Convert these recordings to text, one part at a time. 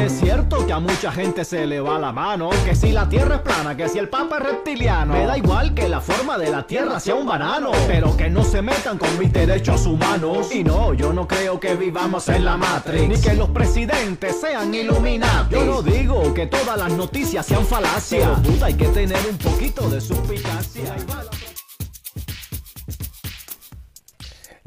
Es cierto que a mucha gente se le va la mano, que si la tierra es plana, que si el papa es reptiliano, me da igual que la forma de la tierra sea un banano, pero que no se metan con mis derechos humanos. Y no, yo no creo que vivamos en la Matrix, ni que los presidentes sean iluminados. Yo no digo que todas las noticias sean falacias, pero puta, hay que tener un poquito de suspicacia.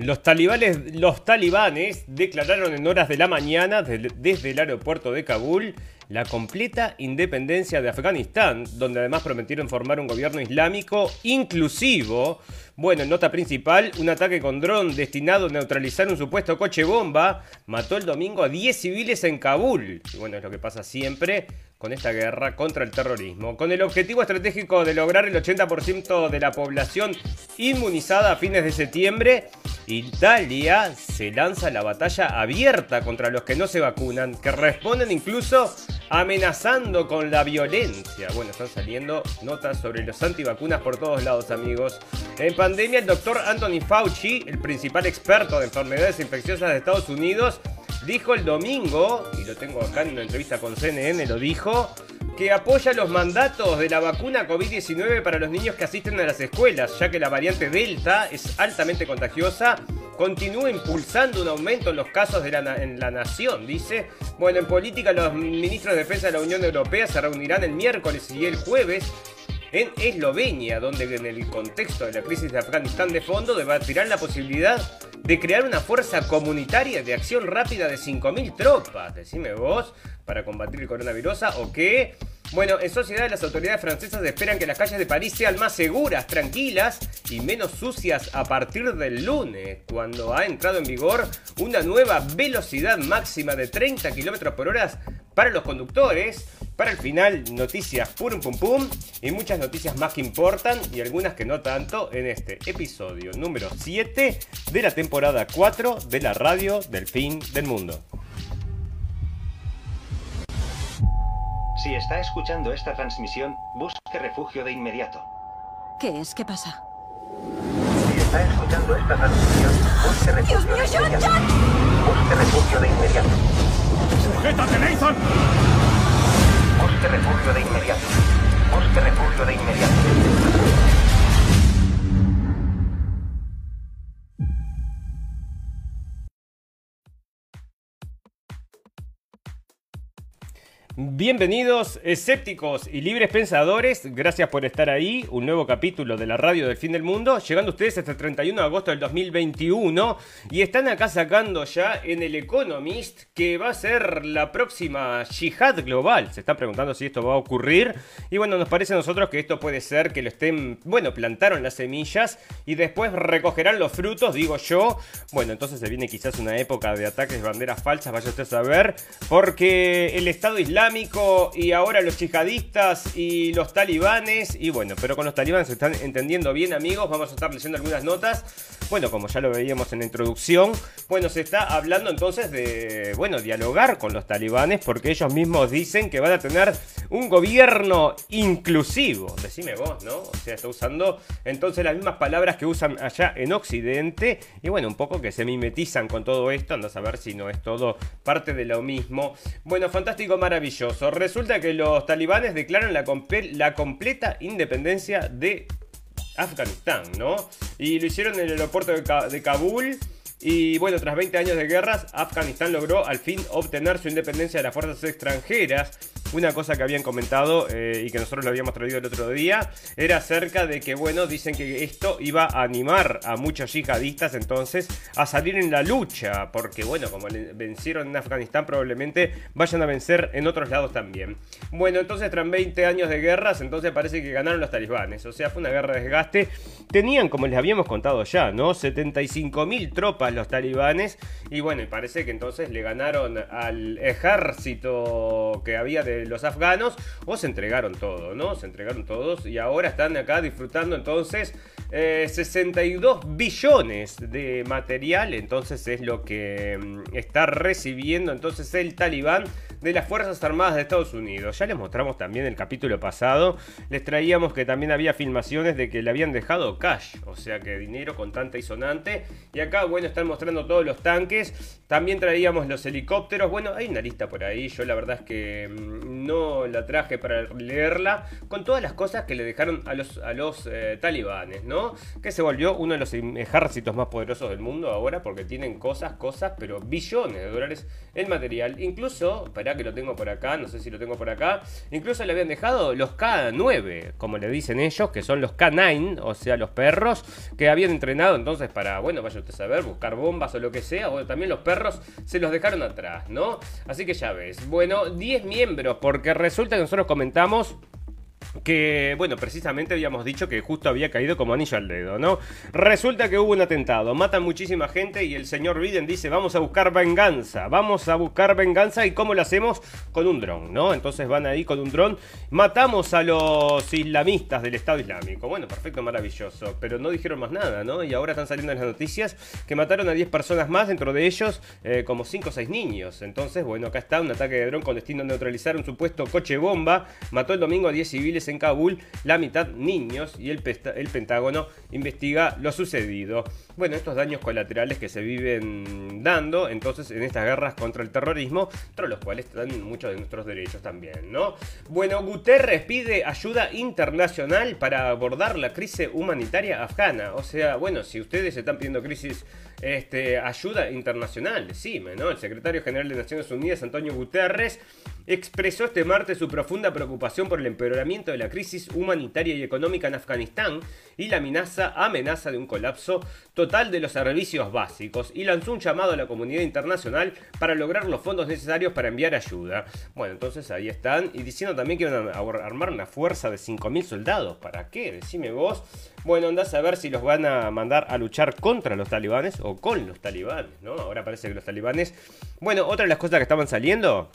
Los talibanes, declararon en horas de la mañana de- desde el aeropuerto de Kabul la completa independencia de Afganistán, donde además prometieron formar un gobierno islámico inclusivo. Bueno, en nota principal, un ataque con dron destinado a neutralizar un supuesto coche bomba mató el domingo a 10 civiles en Kabul. Y bueno, es lo que pasa siempre con esta guerra contra el terrorismo, con el objetivo estratégico de lograr el 80% de la población inmunizada a fines de septiembre, Italia se lanza la batalla abierta contra los que no se vacunan, que responden incluso amenazando con la violencia. Bueno, están saliendo notas sobre los antivacunas por todos lados, amigos. En pandemia, el doctor Anthony Fauci, el principal experto de enfermedades infecciosas de Estados Unidos, dijo el domingo, y lo tengo acá en una entrevista con CNN, lo dijo, que apoya los mandatos de la vacuna COVID-19 para los niños que asisten a las escuelas, ya que la variante Delta es altamente contagiosa, continúa impulsando un aumento en los casos de la en la nación, dice. Bueno, en política los ministros de defensa de la Unión Europea se reunirán el miércoles y el jueves en Eslovenia, donde en el contexto de la crisis de Afganistán de fondo debatirán la posibilidad de crear una fuerza comunitaria de acción rápida de 5.000 tropas, decime vos, para combatir el coronavirus, o qué. Bueno, en sociedad las autoridades francesas esperan que las calles de París sean más seguras, tranquilas y menos sucias a partir del lunes, cuando ha entrado en vigor una nueva velocidad máxima de 30 km por hora para los conductores. Para el final, noticias pum pum pum y muchas noticias más que importan y algunas que no tanto en este episodio número 7 de la temporada 4 de la radio del fin del mundo. Si está escuchando esta transmisión, busque refugio de inmediato. ¿Qué es? ¿Qué pasa? Si está escuchando esta transmisión, busque refugio ¡Dios mío, de John, inmediato. John! Busque refugio de inmediato. ¡Sujétate, Nathan! Busque refugio de inmediato. Busque refugio de inmediato. Bienvenidos, escépticos y libres pensadores. Gracias por estar ahí. Un nuevo capítulo de la radio del fin del mundo. Llegando ustedes hasta el 31 de agosto del 2021. Y están acá sacando ya en el Economist que va a ser la próxima yihad global. Se están preguntando si esto va a ocurrir. Y bueno, nos parece a nosotros que esto puede ser que lo estén. Bueno, plantaron las semillas y después recogerán los frutos, digo yo. Bueno, entonces se viene quizás una época de ataques de banderas falsas, vaya usted a saber. Porque el Estado Islámico y ahora los yihadistas y los talibanes. Y bueno, pero con los talibanes se están entendiendo bien, amigos. Vamos a estar leyendo algunas notas. Bueno, como ya lo veíamos en la introducción, bueno, se está hablando entonces de, bueno, dialogar con los talibanes porque ellos mismos dicen que van a tener un gobierno inclusivo. Decime vos, ¿no? O sea, está usando entonces las mismas palabras que usan allá en Occidente y bueno, un poco que se mimetizan con todo esto. Anda a saber si no es todo parte de lo mismo. Bueno, fantástico, maravilloso. Resulta que los talibanes declaran la, la completa independencia de Afganistán, ¿no? Y lo hicieron en el aeropuerto de, Kabul. Y bueno, tras 20 años de guerras, Afganistán logró al fin obtener su independencia de las fuerzas extranjeras una cosa que habían comentado eh, y que nosotros lo habíamos traído el otro día era acerca de que, bueno, dicen que esto iba a animar a muchos yihadistas entonces a salir en la lucha, porque, bueno, como vencieron en Afganistán, probablemente vayan a vencer en otros lados también. Bueno, entonces, tras 20 años de guerras, entonces parece que ganaron los talibanes, o sea, fue una guerra de desgaste. Tenían, como les habíamos contado ya, ¿no? 75 mil los talibanes, y bueno, y parece que entonces le ganaron al ejército que había de los afganos o se entregaron todo, ¿no? Se entregaron todos y ahora están acá disfrutando entonces 62 eh, billones de material, entonces es lo que mm, está recibiendo entonces el talibán de las Fuerzas Armadas de Estados Unidos. Ya les mostramos también el capítulo pasado, les traíamos que también había filmaciones de que le habían dejado cash, o sea que dinero contante y sonante. Y acá, bueno, están mostrando todos los tanques, también traíamos los helicópteros, bueno, hay una lista por ahí, yo la verdad es que mm, no la traje para leerla, con todas las cosas que le dejaron a los, a los eh, talibanes, ¿no? Que se volvió uno de los ejércitos más poderosos del mundo ahora porque tienen cosas, cosas, pero billones de dólares en material. Incluso, para que lo tengo por acá, no sé si lo tengo por acá, incluso le habían dejado los K9, como le dicen ellos, que son los K9, o sea, los perros que habían entrenado entonces para, bueno, vaya usted a saber, buscar bombas o lo que sea. Bueno, también los perros se los dejaron atrás, ¿no? Así que ya ves. Bueno, 10 miembros, porque resulta que nosotros comentamos que, bueno, precisamente habíamos dicho que justo había caído como anillo al dedo, ¿no? Resulta que hubo un atentado, matan muchísima gente y el señor Biden dice, vamos a buscar venganza, vamos a buscar venganza y ¿cómo lo hacemos? Con un dron, ¿no? Entonces van ahí con un dron, matamos a los islamistas del Estado Islámico. Bueno, perfecto, maravilloso, pero no dijeron más nada, ¿no? Y ahora están saliendo en las noticias que mataron a 10 personas más, dentro de ellos eh, como 5 o 6 niños. Entonces, bueno, acá está un ataque de dron con destino a neutralizar un supuesto coche bomba, mató el domingo a 10 civiles en Kabul, la mitad niños, y el, el Pentágono investiga lo sucedido. Bueno, estos daños colaterales que se viven dando entonces en estas guerras contra el terrorismo, entre los cuales están muchos de nuestros derechos también, ¿no? Bueno, Guterres pide ayuda internacional para abordar la crisis humanitaria afgana. O sea, bueno, si ustedes están pidiendo crisis este, ayuda internacional, decime, ¿no? El secretario general de Naciones Unidas, Antonio Guterres, expresó este martes su profunda preocupación por el empeoramiento de la crisis humanitaria y económica en Afganistán y la amenaza, amenaza de un colapso total de los servicios básicos y lanzó un llamado a la comunidad internacional para lograr los fondos necesarios para enviar ayuda. Bueno, entonces ahí están y diciendo también que van a armar una fuerza de 5.000 soldados. ¿Para qué? Decime vos. Bueno, andás a ver si los van a mandar a luchar contra los talibanes o con los talibanes, ¿no? Ahora parece que los talibanes... Bueno, otra de las cosas que estaban saliendo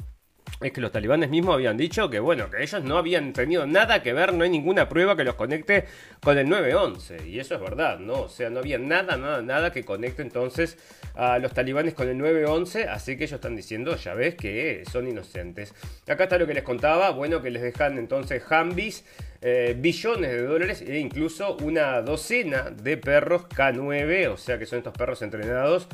es que los talibanes mismos habían dicho que bueno, que ellos no habían tenido nada que ver, no hay ninguna prueba que los conecte con el 911. Y eso es verdad, ¿no? O sea, no había nada, nada, nada que conecte entonces a los talibanes con el 911, así que ellos están diciendo, ya ves, que son inocentes. Acá está lo que les contaba, bueno, que les dejan entonces Hambis, eh, billones de dólares e incluso una docena de perros K9, o sea que son estos perros entrenados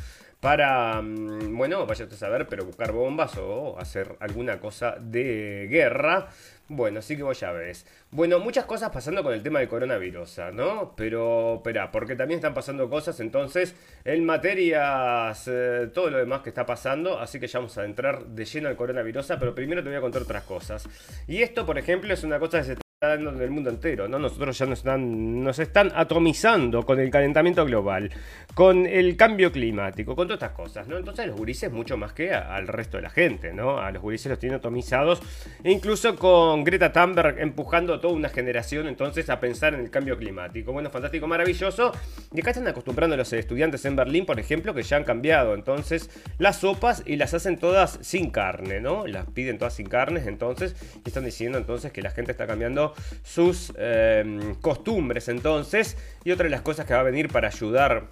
para, mm, bueno, vaya a saber, pero buscar bombas o hacer alguna cosa de guerra. Bueno, así que vos ya ves. Bueno, muchas cosas pasando con el tema del coronavirus, ¿no? Pero, espera, porque también están pasando cosas entonces en materias, eh, todo lo demás que está pasando, así que ya vamos a entrar de lleno al coronavirus, pero primero te voy a contar otras cosas. Y esto, por ejemplo, es una cosa que se en el mundo entero, ¿no? Nosotros ya nos están, nos están atomizando con el calentamiento global, con el cambio climático, con todas estas cosas, ¿no? Entonces los gurises mucho más que al resto de la gente, ¿no? A los gurises los tienen atomizados, e incluso con Greta Thunberg empujando a toda una generación entonces a pensar en el cambio climático. Bueno, fantástico, maravilloso. Y acá están acostumbrando a los estudiantes en Berlín, por ejemplo, que ya han cambiado entonces las sopas y las hacen todas sin carne, ¿no? Las piden todas sin carne, entonces, y están diciendo entonces que la gente está cambiando sus em, costumbres entonces. Y otra de las cosas que va a venir para ayudar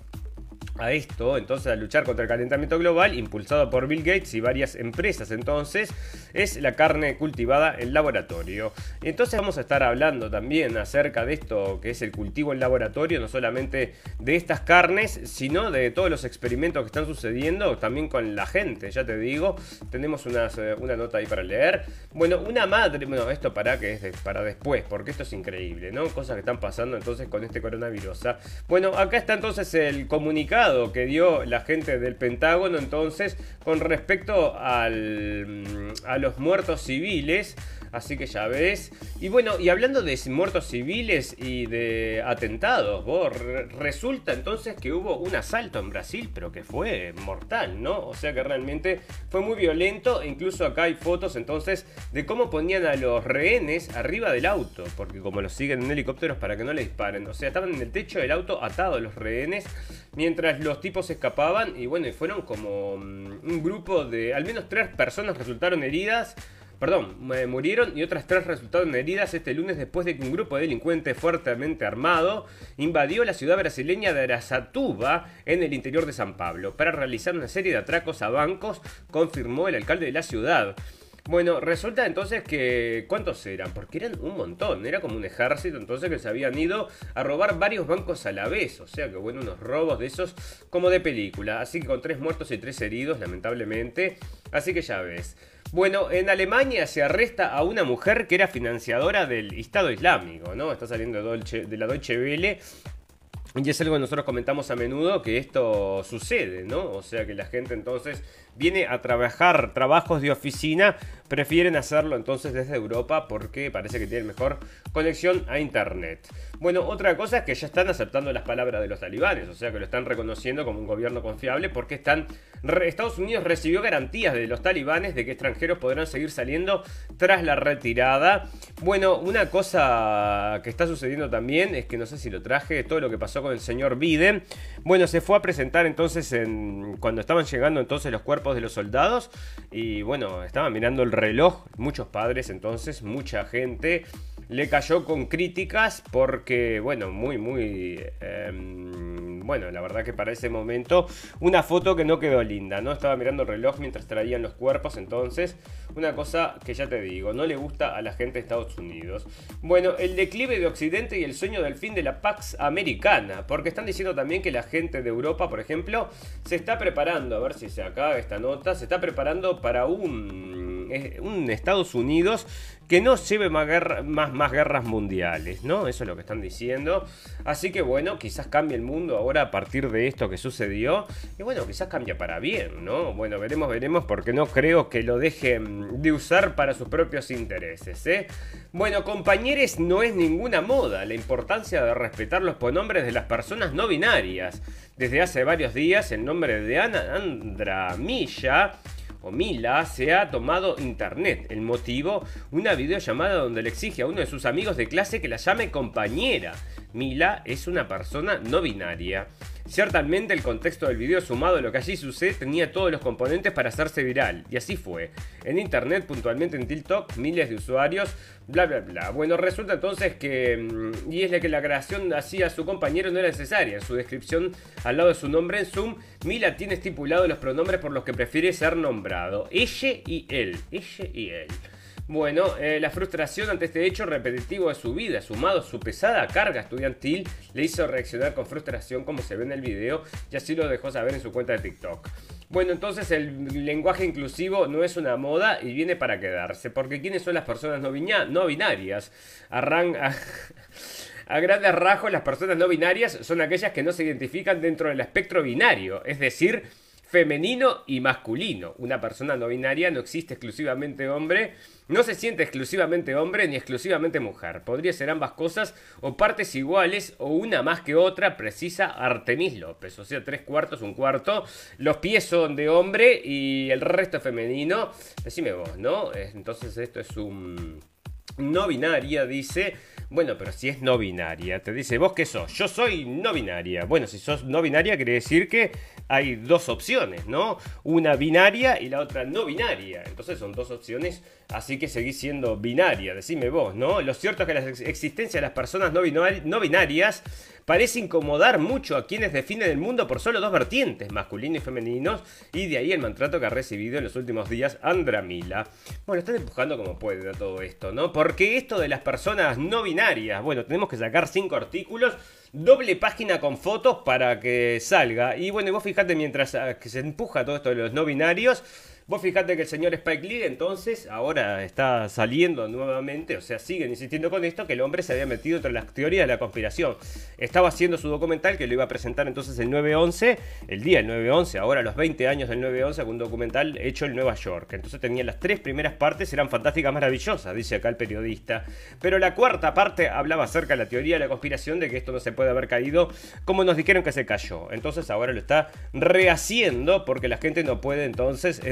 a esto, entonces a luchar contra el calentamiento global, impulsado por Bill Gates y varias empresas entonces, es la carne cultivada en laboratorio. Entonces vamos a estar hablando también acerca de esto que es el cultivo en laboratorio, no solamente de estas carnes, sino de todos los experimentos que están sucediendo también con la gente, ya te digo, tenemos eh, una nota ahí para leer. Bueno, una madre, bueno, esto para que es para después, porque esto es increíble, ¿no? Cosas que están pasando entonces con este coronavirus. ¿ah? Bueno, acá está entonces el comunicado que dio la gente del Pentágono entonces con respecto al, mm, a los muertos civiles. Así que ya ves. Y bueno, y hablando de muertos civiles y de atentados, vos, resulta entonces que hubo un asalto en Brasil, pero que fue mortal, ¿no? O sea que realmente fue muy violento. E incluso acá hay fotos entonces de cómo ponían a los rehenes arriba del auto, porque como los siguen en helicópteros para que no le disparen. O sea, estaban en el techo del auto atados los rehenes mientras los tipos escapaban. Y bueno, fueron como mm, un grupo de al menos tres personas resultaron heridas perdón, murieron y otras tres resultaron heridas este lunes después de que un grupo de delincuentes fuertemente armado invadió la ciudad brasileña de Aracatuba en el interior de San Pablo para realizar una serie de atracos a bancos, confirmó el alcalde de la ciudad. Bueno, resulta entonces que... ¿Cuántos eran? Porque eran un montón, era como un ejército entonces que se habían ido a robar varios bancos a la vez, o sea que bueno, unos robos de esos como de película, así que con tres muertos y tres heridos lamentablemente, así que ya ves. Bueno, en Alemania se arresta a una mujer que era financiadora del Estado Islámico, ¿no? Está saliendo de, la Deutsche Welle y es algo que nosotros comentamos a menudo que esto sucede, ¿no? O sea que la gente entonces viene a trabajar trabajos de oficina, prefieren hacerlo entonces desde Europa porque parece que tienen mejor conexión a Internet. Bueno, otra cosa es que ya están aceptando las palabras de los talibanes, o sea que lo están reconociendo como un gobierno confiable porque están... Estados Unidos recibió garantías de los talibanes de que extranjeros podrán seguir saliendo tras la retirada. Bueno, una cosa que está sucediendo también es que no sé si lo traje, todo lo que pasó con el señor Biden. Bueno, se fue a presentar entonces en, cuando estaban llegando entonces los cuerpos de los soldados. Y bueno, estaban mirando el reloj, muchos padres entonces, mucha gente le cayó con críticas porque, bueno, muy, muy... Em, bueno, la verdad que para ese momento una foto que no quedó linda, ¿no? Estaba mirando el reloj mientras traían los cuerpos, entonces una cosa que ya te digo, no le gusta a la gente de Estados Unidos. Bueno, el declive de Occidente y el sueño del fin de la Pax Americana, porque están diciendo también que la gente de Europa, por ejemplo, se está preparando, a ver si se acaba esta nota, se está preparando para un, eh, un Estados Unidos que no lleve más, más, más, guerras mundiales, ¿no? Eso es lo que están diciendo. Así que bueno, quizás cambie el mundo ahora a partir de esto que sucedió. Y bueno, quizás cambia para bien, ¿no? Bueno, veremos, veremos, porque no creo que lo dejen de usar para sus propios intereses, ¿eh? Bueno, compañeros, no es ninguna moda la importancia de respetar los pronombres de las personas no binarias. Desde hace varios días, el nombre de Ana Andra Milla o Mila se ha tomado internet. El motivo, una videollamada donde le exige a uno de sus amigos de clase que la llame compañera. Mila es una persona no binaria. Ciertamente el contexto del video sumado a lo que allí sucede tenía todos los componentes para hacerse viral, y así fue. En internet, puntualmente en TikTok, miles de usuarios, bla bla bla. Bueno, resulta entonces que, mm, y es la que la creación hacía a su compañero no era necesaria. En su descripción, al lado de su nombre en Zoom, Mila tiene estipulado los pronombres por los que prefiere ser nombrado. Ella y él. Ella y él. Bueno, eh, la frustración ante este hecho repetitivo de su vida, sumado a su pesada carga estudiantil, le hizo reaccionar con frustración como se ve en el video y así lo dejó saber en su cuenta de TikTok. Bueno, entonces el lenguaje inclusivo no es una moda y viene para quedarse, porque ¿quiénes son las personas no, no binarias? Arran a, a grandes rasgos, las personas no binarias son aquellas que no se identifican dentro del espectro binario, es decir, femenino y masculino. Una persona no binaria no existe exclusivamente hombre, no se siente exclusivamente hombre ni exclusivamente mujer. Podría ser ambas cosas o partes iguales o una más que otra, precisa Artemis López. O sea, tres cuartos, un cuarto. Los pies son de hombre y el resto femenino. Decime vos, ¿no? Entonces esto es un no binaria, dice, bueno, pero si es no binaria, te dice, ¿vos qué sos? Yo soy no binaria. Bueno, si sos no binaria, quiere decir que hay dos opciones, ¿no? Una binaria y la otra no binaria. Entonces son dos opciones, así que seguís siendo binaria, decime vos, ¿no? Lo cierto es que la existencia de las personas no, binarias parece incomodar mucho a quienes definen el mundo por solo dos vertientes, masculino y femeninos, y de ahí el maltrato que ha recibido en los últimos días Andra Mila. Bueno, están empujando como pueden a todo esto, ¿no? Porque esto de las personas no binarias, bueno, tenemos que sacar cinco artículos doble página con fotos para que salga. Y bueno, vos fijate mientras ah, que se empuja todo esto de los no binarios, Vos fijate que el señor Spike Lee entonces ahora está saliendo nuevamente, o sea, siguen insistiendo con esto, que el hombre se había metido entre las teorías de la conspiración. Estaba haciendo su documental que lo iba a presentar entonces el 9-11, el día del 9-11, ahora los 20 años del 9-11, un documental hecho en Nueva York. Entonces tenía las tres primeras partes, eran fantásticas, maravillosas, dice acá el periodista. Pero la cuarta parte hablaba acerca de la teoría de la conspiración, de que esto no se puede haber caído como nos dijeron que se cayó. Entonces ahora lo está rehaciendo porque la gente no puede entonces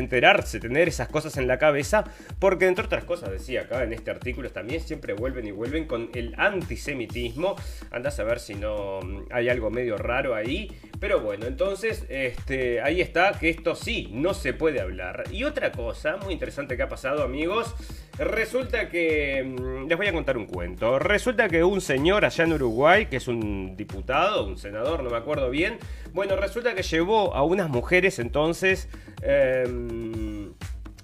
tener esas cosas en la cabeza, porque entre otras cosas, decía acá en este artículo, también siempre vuelven y vuelven con el antisemitismo. Andas a ver si no mm, hay algo medio raro ahí. Pero bueno, entonces este, ahí está, que esto sí, no se puede hablar. Y otra cosa muy interesante que ha pasado, amigos, resulta que... Mm, les voy a contar un cuento. Resulta que un señor allá en Uruguay, que es un diputado, un senador, no me acuerdo bien, bueno, resulta que llevó a unas mujeres entonces... Em,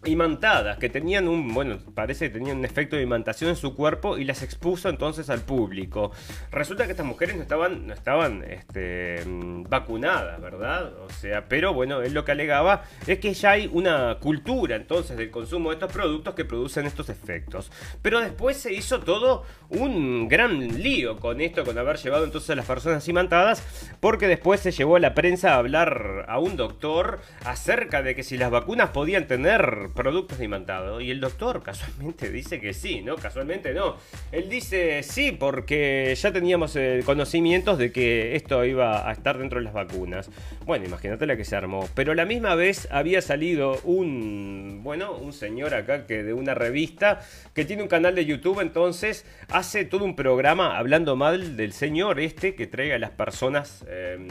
imantadas, que tenían un, bueno, parece que tenían un efecto de imantación en su cuerpo y las expuso entonces al público. Resulta que estas mujeres no estaban, no estaban este, vacunadas, ¿verdad? O sea, pero bueno, él lo que alegaba es que ya hay una cultura entonces del consumo de estos productos que producen estos efectos. Pero después se hizo todo un gran lío con esto, con haber llevado entonces a las personas imantadas, porque después se llevó a la prensa a hablar a un doctor acerca de que si las vacunas podían tener productos de imantado. Y el doctor casualmente dice que sí, ¿no? Casualmente no. Él dice sí porque ya teníamos eh, conocimientos de que esto iba a estar dentro de las vacunas. Bueno, imagínate la que se armó. Pero la misma vez había salido un, bueno, un señor acá que de una revista que tiene un canal de YouTube, entonces hace todo un programa hablando mal del señor este que traiga a las personas em,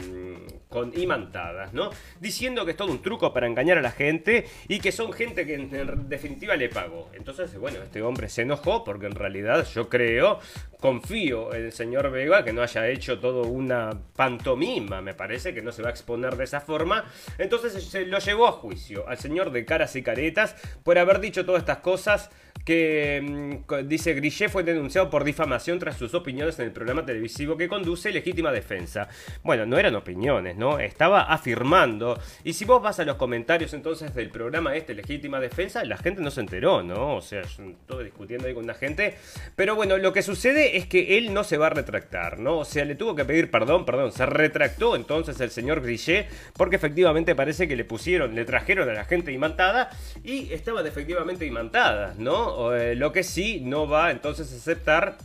con imantadas, ¿no? Diciendo que es todo un truco para engañar a la gente y que son gente que en definitiva le pagó. Entonces, bueno, este hombre se enojó porque en realidad yo creo, confío en el señor Vega que no haya hecho todo una pantomima, me parece que no se va a exponer de esa forma. Entonces se lo llevó a juicio al señor de caras y caretas por haber dicho todas estas cosas que mm, dice Grillet fue denunciado por difamación tras sus opiniones en el programa televisivo que conduce Legítima Defensa. Bueno, no eran opiniones, ¿no? Estaba afirmando. Y si vos vas a los comentarios entonces del programa este Legítima Defensa, la gente no se enteró, ¿no? O sea, todo discutiendo ahí con la gente. Pero bueno, lo que sucede es que él no se va a retractar, ¿no? O sea, le tuvo que pedir perdón, perdón. Se retractó entonces el señor Grillet porque efectivamente parece que le pusieron, le trajeron a la gente imantada y estaban efectivamente imantadas, ¿no? Eh, lo que sí no va entonces a aceptar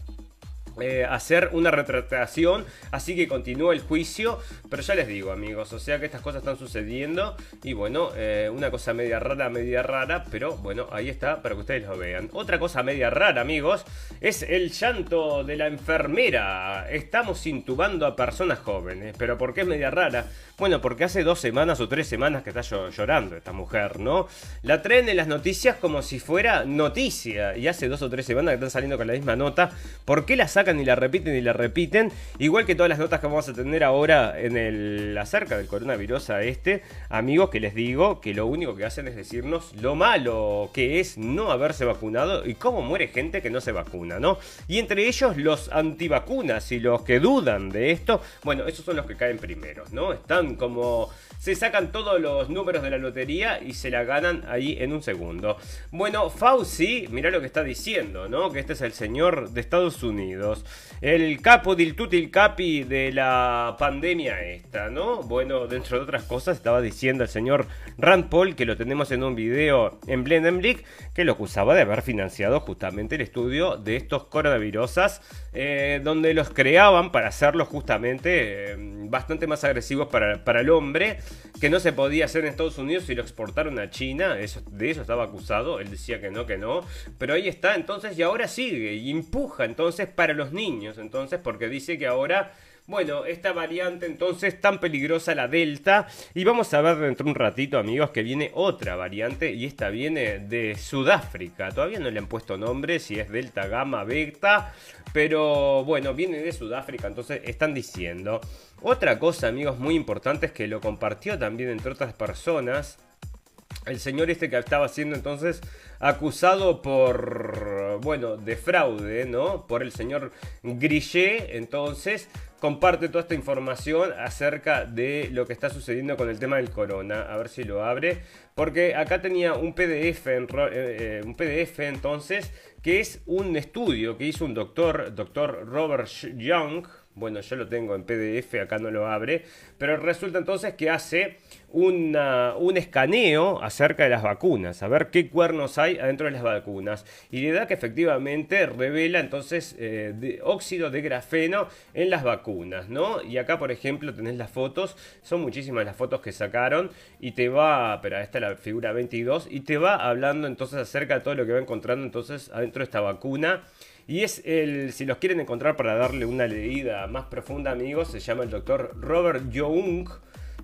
eh, hacer una retratación, así que continúa el juicio, pero ya les digo amigos, o sea que estas cosas están sucediendo y bueno, eh, una cosa media rara, media rara, pero bueno, ahí está para que ustedes lo vean. Otra cosa media rara amigos, es el llanto de la enfermera. Estamos intubando a personas jóvenes, pero ¿por qué es media rara? Bueno, porque hace dos semanas o tres semanas que está llorando esta mujer, ¿no? La traen en las noticias como si fuera noticia y hace dos o tres semanas que están saliendo con la misma nota. ¿Por qué la sacan? y la repiten y la repiten. Igual que todas las notas que vamos a tener ahora en el acerca del coronavirus a este, amigos, que les digo que lo único que hacen es decirnos lo malo que es no haberse vacunado y cómo muere gente que no se vacuna, ¿no? Y entre ellos los antivacunas y los que dudan de esto, bueno, esos son los que caen primeros, ¿no? Están como se sacan todos los números de la lotería y se la ganan ahí en un segundo. Bueno, Fauci, mirá lo que está diciendo, ¿no? Que este es el señor de Estados Unidos El capo del tutil capi de la pandemia esta, ¿no? Bueno, dentro de otras cosas estaba diciendo el señor Rand Paul, que lo tenemos en un video en Blendenblick, que lo acusaba de haber financiado justamente el estudio de estos coronavirusas, eh, donde los creaban para hacerlos justamente eh, bastante más agresivos para, para, el hombre, que no se podía hacer en Estados Unidos y lo exportaron a China, de eso estaba acusado, él decía que no, que no, pero ahí está entonces y ahora sigue y empuja entonces para los niños, entonces porque dice que ahora bueno, esta variante entonces tan peligrosa, la Delta. Y vamos a ver dentro de un ratito, amigos, que viene otra variante. Y esta viene de Sudáfrica. Todavía no le han puesto nombre, si es Delta, Gamma, Beta. Pero bueno, viene de Sudáfrica, entonces están diciendo. Otra cosa, amigos, muy importante es que lo compartió también entre otras personas. El señor este que estaba siendo entonces acusado por, bueno, de fraude, ¿no? Por el señor Grillet, entonces comparte toda esta información acerca de lo que está sucediendo con el tema del corona. A ver si lo abre. Porque acá tenía un PDF, eh, eh, un PDF entonces, que es un estudio que hizo un doctor, doctor Robert Young. Bueno, yo lo tengo en PDF, acá no lo abre. Pero resulta entonces que hace un escaneo acerca de las vacunas, a ver qué cuernos hay adentro de las vacunas. Y le da que efectivamente revela entonces eh, óxido de grafeno en las vacunas, ¿no? Y acá, por ejemplo, tenés las fotos, son muchísimas las fotos que sacaron y te va, pero esta es la figura 22, y te va hablando entonces acerca de todo lo que va encontrando entonces adentro de esta vacuna. Y es el, si los quieren encontrar para darle una leída más profunda, amigos, se llama el doctor Robert Young.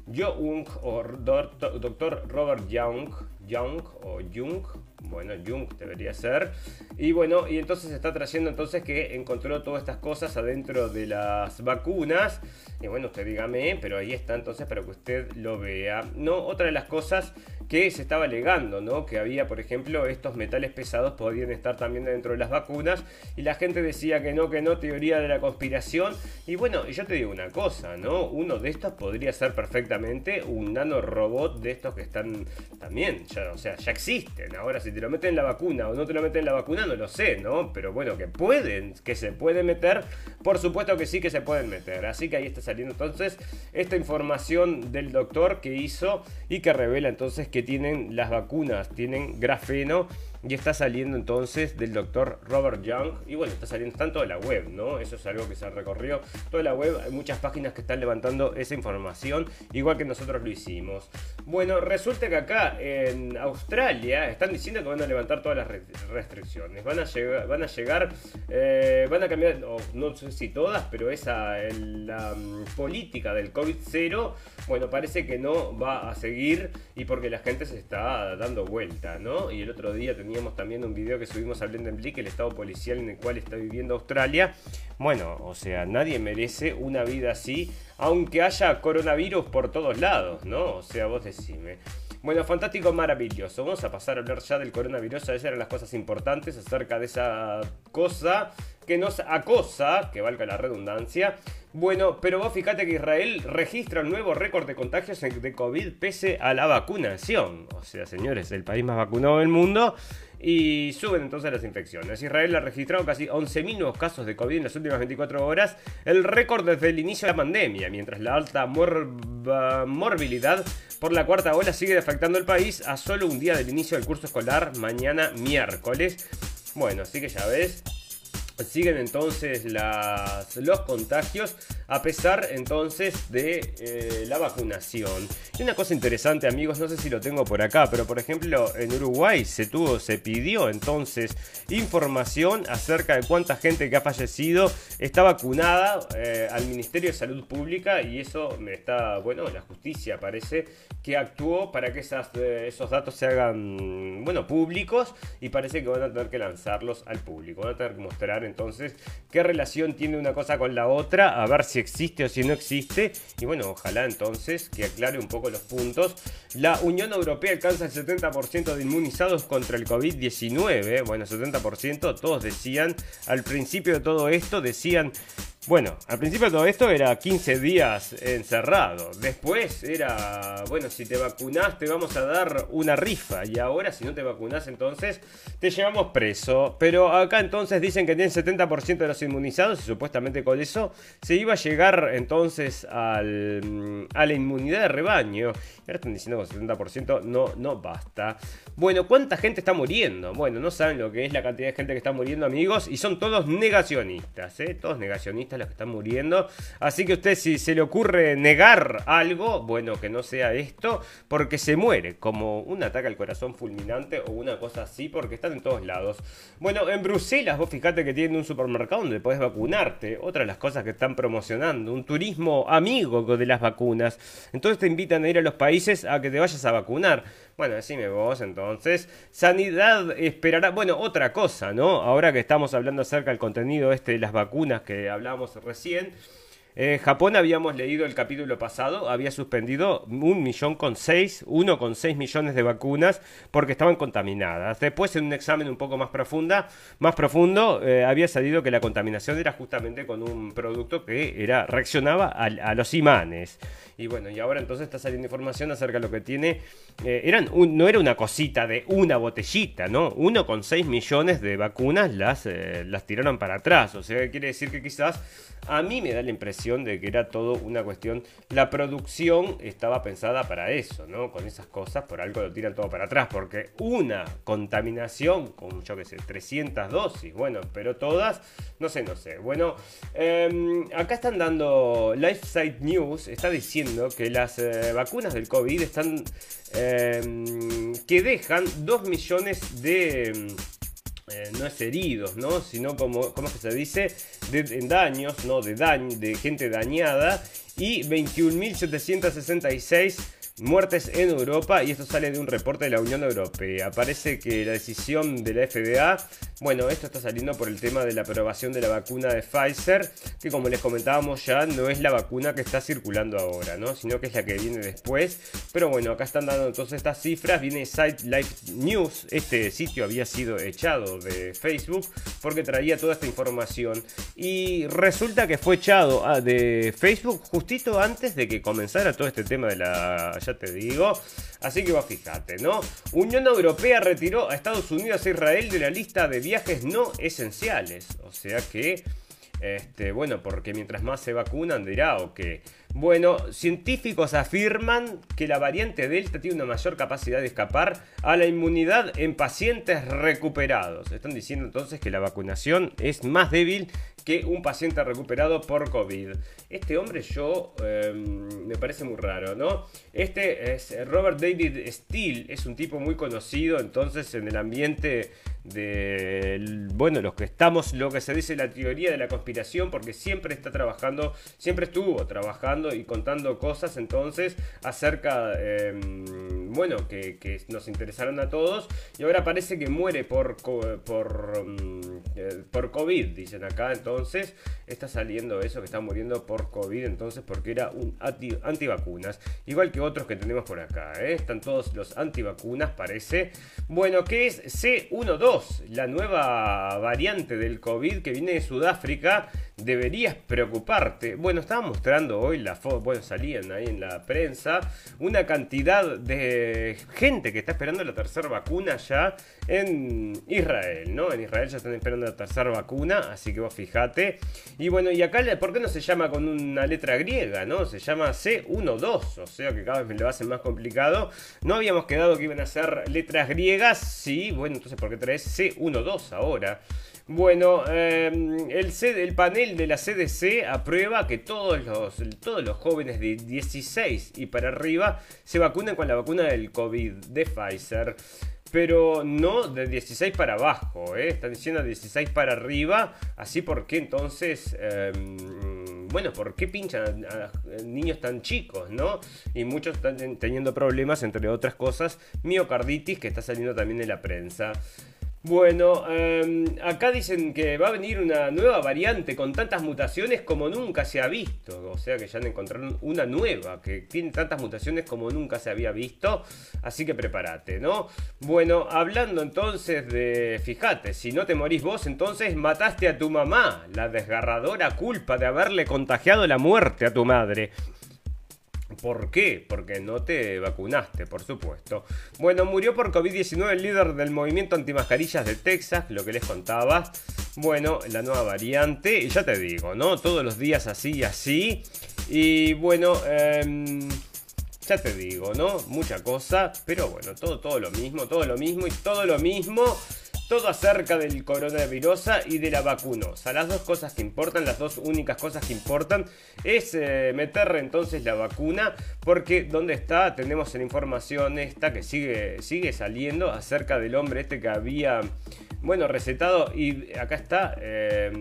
Young o doctor Robert Young, Young o Jung, bueno, Jung debería ser. Y bueno, y entonces está trayendo entonces que encontró todas estas cosas adentro de las vacunas. Y bueno, usted dígame, pero ahí está entonces para que usted lo vea. No, otra de las cosas que se estaba alegando, ¿no? Que había, por ejemplo, estos metales pesados podían estar también dentro de las vacunas y la gente decía que no, que no, teoría de la conspiración. Y bueno, yo te digo una cosa, ¿no? Uno de estos podría ser perfectamente un nanorobot de estos que están también, ya, o sea, ya existen. Ahora, si te lo meten en la vacuna o no te lo meten en la vacuna, no lo sé, ¿no? Pero bueno, que pueden, que se pueden meter, por supuesto que sí que se pueden meter. Así que ahí está saliendo entonces esta información del doctor que hizo y que revela entonces que tienen las vacunas, tienen grafeno y está saliendo entonces del doctor Robert Young. Y bueno, está saliendo tanto de la web, ¿no? Eso es algo que se recorrió toda la web. Hay muchas páginas que están levantando esa información, igual que nosotros lo hicimos. Bueno, resulta que acá en Australia están diciendo que van a levantar todas las restricciones. Van a llegar, van a, llegar, eh, van a cambiar, no sé si todas, pero esa, la mm, política del COVID-0, bueno, parece que no va a seguir y porque la gente se está dando vuelta, ¿no? Y el otro día teníamos también un video que subimos a Blendenblick, el estado policial en el cual está viviendo Australia. Bueno, o sea, nadie merece una vida así, aunque haya coronavirus por todos lados, ¿no? O sea, vos decime. Bueno, fantástico, maravilloso. Vamos a pasar a hablar ya del coronavirus. Esas eran las cosas importantes acerca de esa cosa que nos acosa, que valga la redundancia. Bueno, pero vos fíjate que Israel registra un nuevo récord de contagios de COVID pese a la vacunación. O sea, señores, el país más vacunado del mundo y suben entonces las infecciones. Israel ha registrado casi 11.000 nuevos casos de COVID en las últimas 24 horas, el récord desde el inicio de la pandemia, mientras la alta morbilidad por la cuarta ola sigue afectando el país a solo un día del inicio del curso escolar, mañana miércoles. Bueno, así que ya ves, Siguen entonces los contagios a pesar entonces de eh, la vacunación. Y una cosa interesante amigos, no sé si lo tengo por acá, pero por ejemplo en Uruguay se tuvo, se pidió entonces información acerca de cuánta gente que ha fallecido está vacunada eh, al Ministerio de Salud Pública y eso me está, bueno, la justicia parece que actuó para que eh, esos datos se hagan, bueno, públicos y parece que van a tener que lanzarlos al público, van a tener que mostrar entonces qué relación tiene una cosa con la otra, a ver si existe o si no existe. Y bueno, ojalá entonces que aclare un poco los puntos. La Unión Europea alcanza el 70% de inmunizados contra el COVID-19. Bueno, 70%, todos decían al principio de todo esto, decían Bueno, al principio todo esto era 15 días encerrado. Después era, bueno, si te vacunás te vamos a dar una rifa. Y ahora si no te vacunás entonces te llevamos preso. Pero acá entonces dicen que tienen 70% de los inmunizados y supuestamente con eso se iba a llegar entonces al, a la inmunidad de rebaño. Y ahora están diciendo que con 70% no, no basta. Bueno, ¿cuánta gente está muriendo? Bueno, no saben lo que es la cantidad de gente que está muriendo amigos y son todos negacionistas, ¿eh? Todos negacionistas los que están muriendo. Así que usted si se le ocurre negar algo, bueno, que no sea esto, porque se muere, como un ataque al corazón fulminante o una cosa así, porque están en todos lados. Bueno, en Bruselas vos fijate que tienen un supermercado donde puedes vacunarte, otra de las cosas que están promocionando, un turismo amigo de las vacunas. Entonces te invitan a ir a los países a que te vayas a vacunar. Bueno, decime vos entonces. Sanidad esperará. Bueno, otra cosa, ¿no? Ahora que estamos hablando acerca del contenido este de las vacunas que hablábamos recién. Eh, Japón habíamos leído el capítulo pasado, había suspendido un millón con seis, uno con seis millones de vacunas porque estaban contaminadas. Después, en un examen un poco más profunda, más profundo, eh, había salido que la contaminación era justamente con un producto que era reaccionaba a, los imanes. Y bueno, y ahora entonces está saliendo información acerca de lo que tiene. Eh, eran no era una cosita de una botellita, ¿no? Uno con seis millones de vacunas las, las tiraron para atrás. O sea, quiere decir que quizás a mí me da la impresión de que era todo una cuestión. La producción estaba pensada para eso, ¿no? Con esas cosas, por algo lo tiran todo para atrás, porque una contaminación con, yo qué sé, 300 dosis, bueno, pero todas, no sé, no sé. Bueno, em, acá están dando, LifeSite News está diciendo que las eh, vacunas del COVID están, em, que dejan 2 millones de eh, no es heridos, ¿no? Sino como, ¿cómo se dice? De, daños, ¿no? De, daño, de gente dañada. Y 21.766 muertes en Europa y esto sale de un reporte de la Unión Europea. Parece que la decisión de la FDA, bueno, esto está saliendo por el tema de la aprobación de la vacuna de Pfizer, que como les comentábamos ya no es la vacuna que está circulando ahora, ¿no? Sino que es la que viene después. Pero bueno, acá están dando entonces estas cifras, viene Site Life News, este sitio había sido echado de Facebook porque traía toda esta información y resulta que fue echado ah, de Facebook justito antes de que comenzara todo este tema de la ya te digo. Así que vos fíjate, ¿no? Unión Europea retiró a Estados Unidos e Israel de la lista de viajes no esenciales. O sea que, este, bueno, porque mientras más se vacunan dirá o que... Bueno, científicos afirman que la variante Delta tiene una mayor capacidad de escapar a la inmunidad en pacientes recuperados. Están diciendo entonces que la vacunación es más débil que un paciente recuperado por COVID. Este hombre yo em, me parece muy raro, ¿no? Este es Robert David Steele, es un tipo muy conocido entonces en el ambiente de, bueno, los que estamos, lo que se dice la teoría de la conspiración, porque siempre está trabajando, siempre estuvo trabajando y contando cosas entonces acerca, em, bueno, que, nos interesaron a todos y ahora parece que muere por, por, mm, eh, por COVID, dicen acá, entonces está saliendo eso que está muriendo por COVID, entonces porque era un anti, antivacunas, igual que otros que tenemos por acá, ¿eh? están todos los antivacunas, parece. Bueno, ¿qué es C12? La nueva variante del COVID que viene de Sudáfrica deberías preocuparte. Bueno, estaba mostrando hoy la foto, bueno, salían ahí en la prensa, una cantidad de gente que está esperando la tercera vacuna ya en Israel, ¿no? En Israel ya están esperando la tercera vacuna, así que vos fijate. Y bueno, y acá, ¿por qué no se llama con una letra griega, no? Se llama C12, o sea que cada vez me lo hacen más complicado. No habíamos quedado que iban a ser letras griegas, sí, bueno, entonces ¿por qué traes C12 ahora? Bueno, em, el, el, panel de la CDC aprueba que todos los, jóvenes de 16 y para arriba se vacunen con la vacuna del COVID de Pfizer. Pero no de 16 para abajo, ¿eh? están diciendo 16 para arriba. Así porque entonces, em, bueno, ¿por qué pinchan a, niños tan chicos, no? Y muchos están teniendo problemas, entre otras cosas, miocarditis que está saliendo también de la prensa. Bueno, em, acá dicen que va a venir una nueva variante con tantas mutaciones como nunca se ha visto. O sea que ya han encontrado una nueva que tiene tantas mutaciones como nunca se había visto. Así que prepárate, ¿no? Bueno, hablando entonces de, fíjate, si no te morís vos, entonces mataste a tu mamá. La desgarradora culpa de haberle contagiado la muerte a tu madre. ¿Por qué? Porque no te vacunaste, por supuesto. Bueno, murió por COVID-19 el líder del movimiento antimascarillas de Texas, lo que les contaba. Bueno, la nueva variante, y ya te digo, ¿no? Todos los días así y así. Y bueno, em, ya te digo, ¿no? Mucha cosa, pero bueno, todo, todo lo mismo, todo lo mismo y todo lo mismo todo acerca del coronavirus y de la vacunosa. Las dos cosas que importan, las dos únicas cosas que importan es eh, meter entonces la vacuna porque donde está tenemos la información esta que sigue, sigue saliendo acerca del hombre este que había, bueno, recetado y acá está, eh,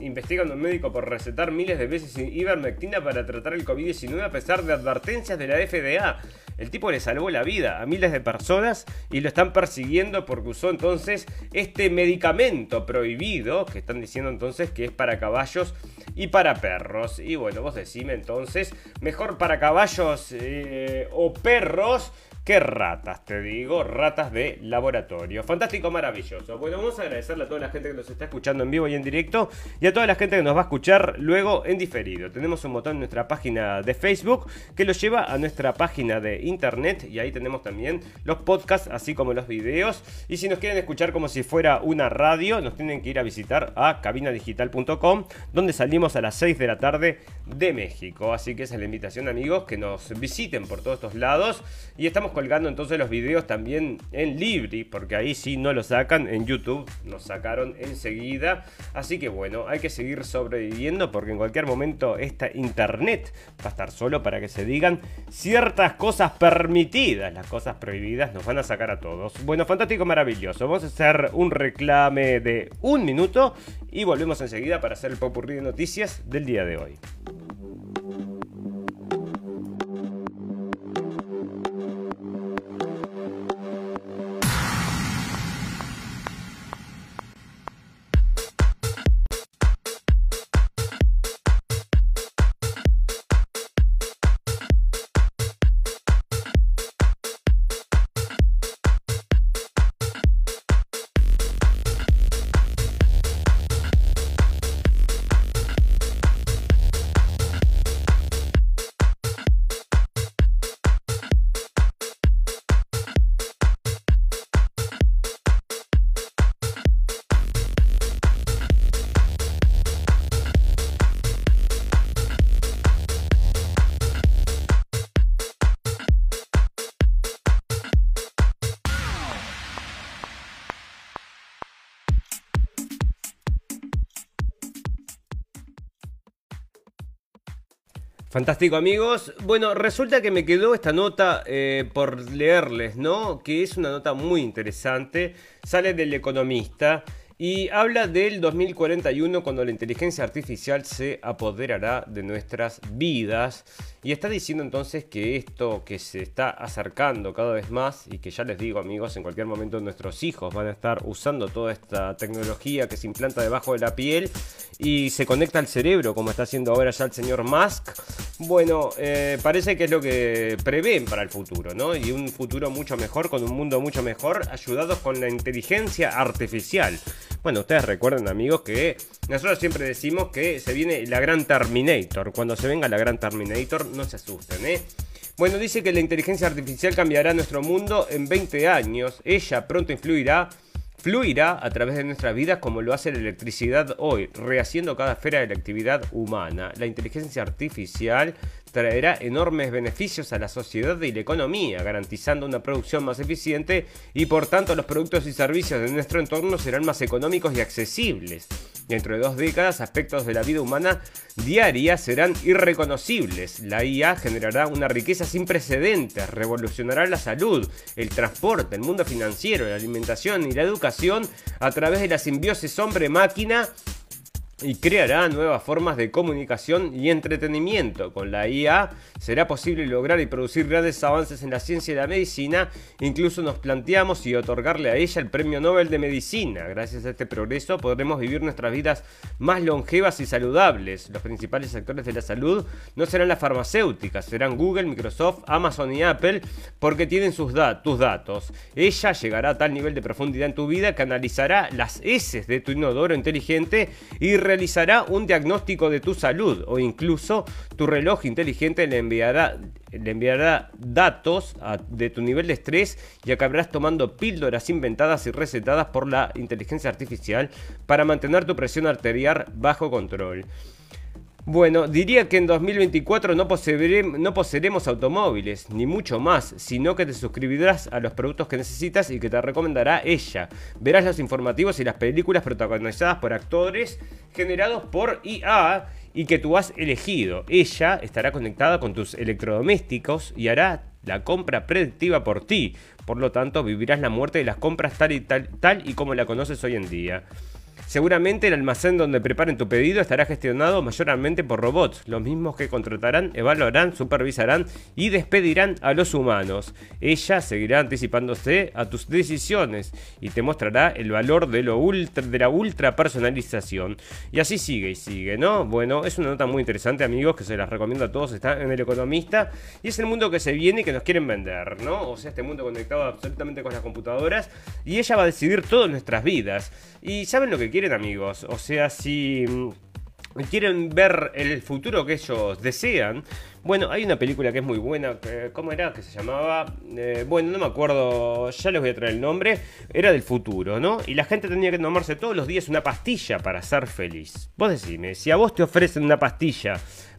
investigando un médico por recetar miles de veces ivermectina para tratar el COVID-19 a pesar de advertencias de la FDA. El tipo le salvó la vida a miles de personas y lo están persiguiendo porque usó entonces este medicamento prohibido, que están diciendo entonces que es para caballos y para perros. Y bueno, vos decime entonces, mejor para caballos eh, o perros Qué ratas, te digo, ratas de laboratorio. Fantástico, maravilloso. Bueno, vamos a agradecerle a toda la gente que nos está escuchando en vivo y en directo y a toda la gente que nos va a escuchar luego en diferido. Tenemos un botón en nuestra página de Facebook que lo lleva a nuestra página de internet y ahí tenemos también los podcasts, así como los videos. Y si nos quieren escuchar como si fuera una radio, nos tienen que ir a visitar a cabinadigital.com, donde salimos a las 6 de la tarde de México. Así que esa es la invitación, amigos, que nos visiten por todos estos lados y estamos colgando entonces los videos también en Libri, porque ahí sí no lo sacan, en YouTube nos sacaron enseguida. Así que bueno, hay que seguir sobreviviendo porque en cualquier momento esta internet va a estar solo para que se digan ciertas cosas permitidas, las cosas prohibidas nos van a sacar a todos. Bueno, fantástico, maravilloso. Vamos a hacer un reclame de un minuto y volvemos enseguida para hacer el popurrí de noticias del día de hoy. Fantástico amigos. Bueno, resulta que me quedó esta nota eh, por leerles, ¿no? Que es una nota muy interesante. Sale del economista y habla del 2041 cuando la inteligencia artificial se apoderará de nuestras vidas. Y está diciendo entonces que esto que se está acercando cada vez más y que ya les digo amigos, en cualquier momento nuestros hijos van a estar usando toda esta tecnología que se implanta debajo de la piel y se conecta al cerebro como está haciendo ahora ya el señor Musk. Bueno, eh, parece que es lo que prevén para el futuro, ¿no? Y un futuro mucho mejor, con un mundo mucho mejor, ayudados con la inteligencia artificial. Bueno, ustedes recuerden amigos que nosotros siempre decimos que se viene la gran Terminator. Cuando se venga la gran Terminator, no se asusten, ¿eh? Bueno, dice que la inteligencia artificial cambiará nuestro mundo en 20 años. Ella pronto influirá fluirá a través de nuestras vidas como lo hace la electricidad hoy, rehaciendo cada esfera de la actividad humana. La inteligencia artificial traerá enormes beneficios a la sociedad y la economía, garantizando una producción más eficiente y por tanto los productos y servicios de nuestro entorno serán más económicos y accesibles. Dentro de dos décadas, aspectos de la vida humana diaria serán irreconocibles. La IA generará una riqueza sin precedentes, revolucionará la salud, el transporte, el mundo financiero, la alimentación y la educación a través de la simbiosis hombre-máquina y creará nuevas formas de comunicación y entretenimiento. Con la IA será posible lograr y producir grandes avances en la ciencia y la medicina. Incluso nos planteamos y otorgarle a ella el Premio Nobel de Medicina. Gracias a este progreso podremos vivir nuestras vidas más longevas y saludables. Los principales actores de la salud no serán las farmacéuticas, serán Google, Microsoft, Amazon y Apple porque tienen sus tus datos. Ella llegará a tal nivel de profundidad en tu vida que analizará las S de tu inodoro inteligente y realizará un diagnóstico de tu salud o incluso tu reloj inteligente le enviará, le enviará datos de tu nivel de estrés y acabarás tomando píldoras inventadas y recetadas por la inteligencia artificial para mantener tu presión arterial bajo control. Bueno, diría que en 2024 no, poseeremos automóviles, ni mucho más, sino que te suscribirás a los productos que necesitas y que te recomendará ella. Verás los informativos y las películas protagonizadas por actores generados por IA y que tú has elegido. Ella estará conectada con tus electrodomésticos y hará la compra predictiva por ti. Por lo tanto, vivirás la muerte de las compras tal y, tal, tal y como la conoces hoy en día. Seguramente el almacén donde preparen tu pedido estará gestionado mayormente por robots, los mismos que contratarán, evaluarán, supervisarán y despedirán a los humanos. Ella seguirá anticipándose a tus decisiones y te mostrará el valor de, lo ultra, de la ultra personalización. Y así sigue y sigue, ¿no? Bueno, es una nota muy interesante, amigos, que se las recomiendo a todos. Está en El Economista y es el mundo que se viene y que nos quieren vender, ¿no? O sea, este mundo conectado absolutamente con las computadoras y ella va a decidir todas nuestras vidas. Y ¿saben lo que quieren amigos? O sea, si mm, quieren ver el futuro que ellos desean, bueno, hay una película que es muy buena, ¿cómo era? Que se llamaba, eh, bueno, no me acuerdo, ya les voy a traer el nombre, era del futuro, ¿no? Y la gente tenía que tomarse todos los días una pastilla para ser feliz. Vos decime, si a vos te ofrecen una pastilla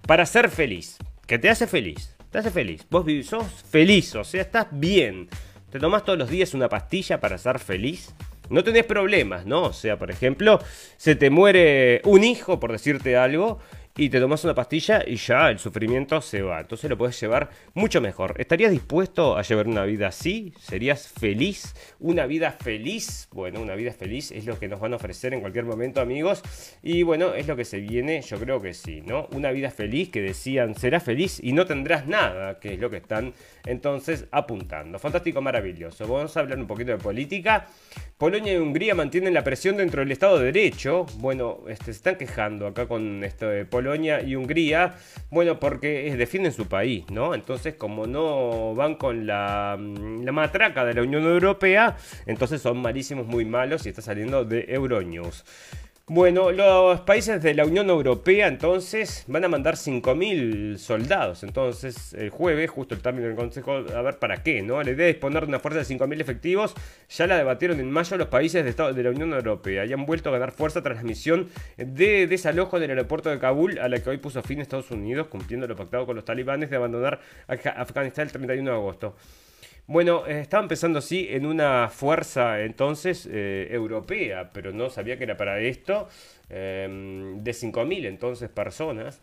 para ser feliz, que te hace feliz, te hace feliz, vos sos feliz, o sea, estás bien, te tomás todos los días una pastilla para ser feliz, no tenés problemas, ¿no? O sea, por ejemplo, se te muere un hijo, por decirte algo, y te tomas una pastilla y ya el sufrimiento se va. Entonces lo puedes llevar mucho mejor. ¿Estarías dispuesto a llevar una vida así? ¿Serías feliz? ¿Una vida feliz? Bueno, una vida feliz es lo que nos van a ofrecer en cualquier momento, amigos. Y bueno, es lo que se viene, yo creo que sí, ¿no? Una vida feliz que decían, serás feliz y no tendrás nada, que es lo que están entonces apuntando. Fantástico, maravilloso. Vamos a hablar un poquito de política. Polonia y Hungría mantienen la presión dentro del Estado de Derecho. Bueno, este, se están quejando acá con esto de Polonia y Hungría. Bueno, porque defienden su país, ¿no? Entonces, como no van con la, mm, la matraca de la Unión Europea, entonces son malísimos, muy malos y está saliendo de Euronews. Bueno, los países de la Unión Europea entonces van a mandar 5.000 soldados. Entonces, el jueves, justo el término del Consejo, a ver para qué, ¿no? La idea de disponer de una fuerza de 5.000 efectivos ya la debatieron en mayo los países de, de la Unión Europea y han vuelto a ganar fuerza tras la misión de desalojo del aeropuerto de Kabul a la que hoy puso fin Estados Unidos, cumpliendo lo pactado con los talibanes de abandonar Afganistán el 31 de agosto. Bueno, eh, estaba empezando así en una fuerza entonces eh, europea, pero no sabía que era para esto, em, de 5.000 entonces personas.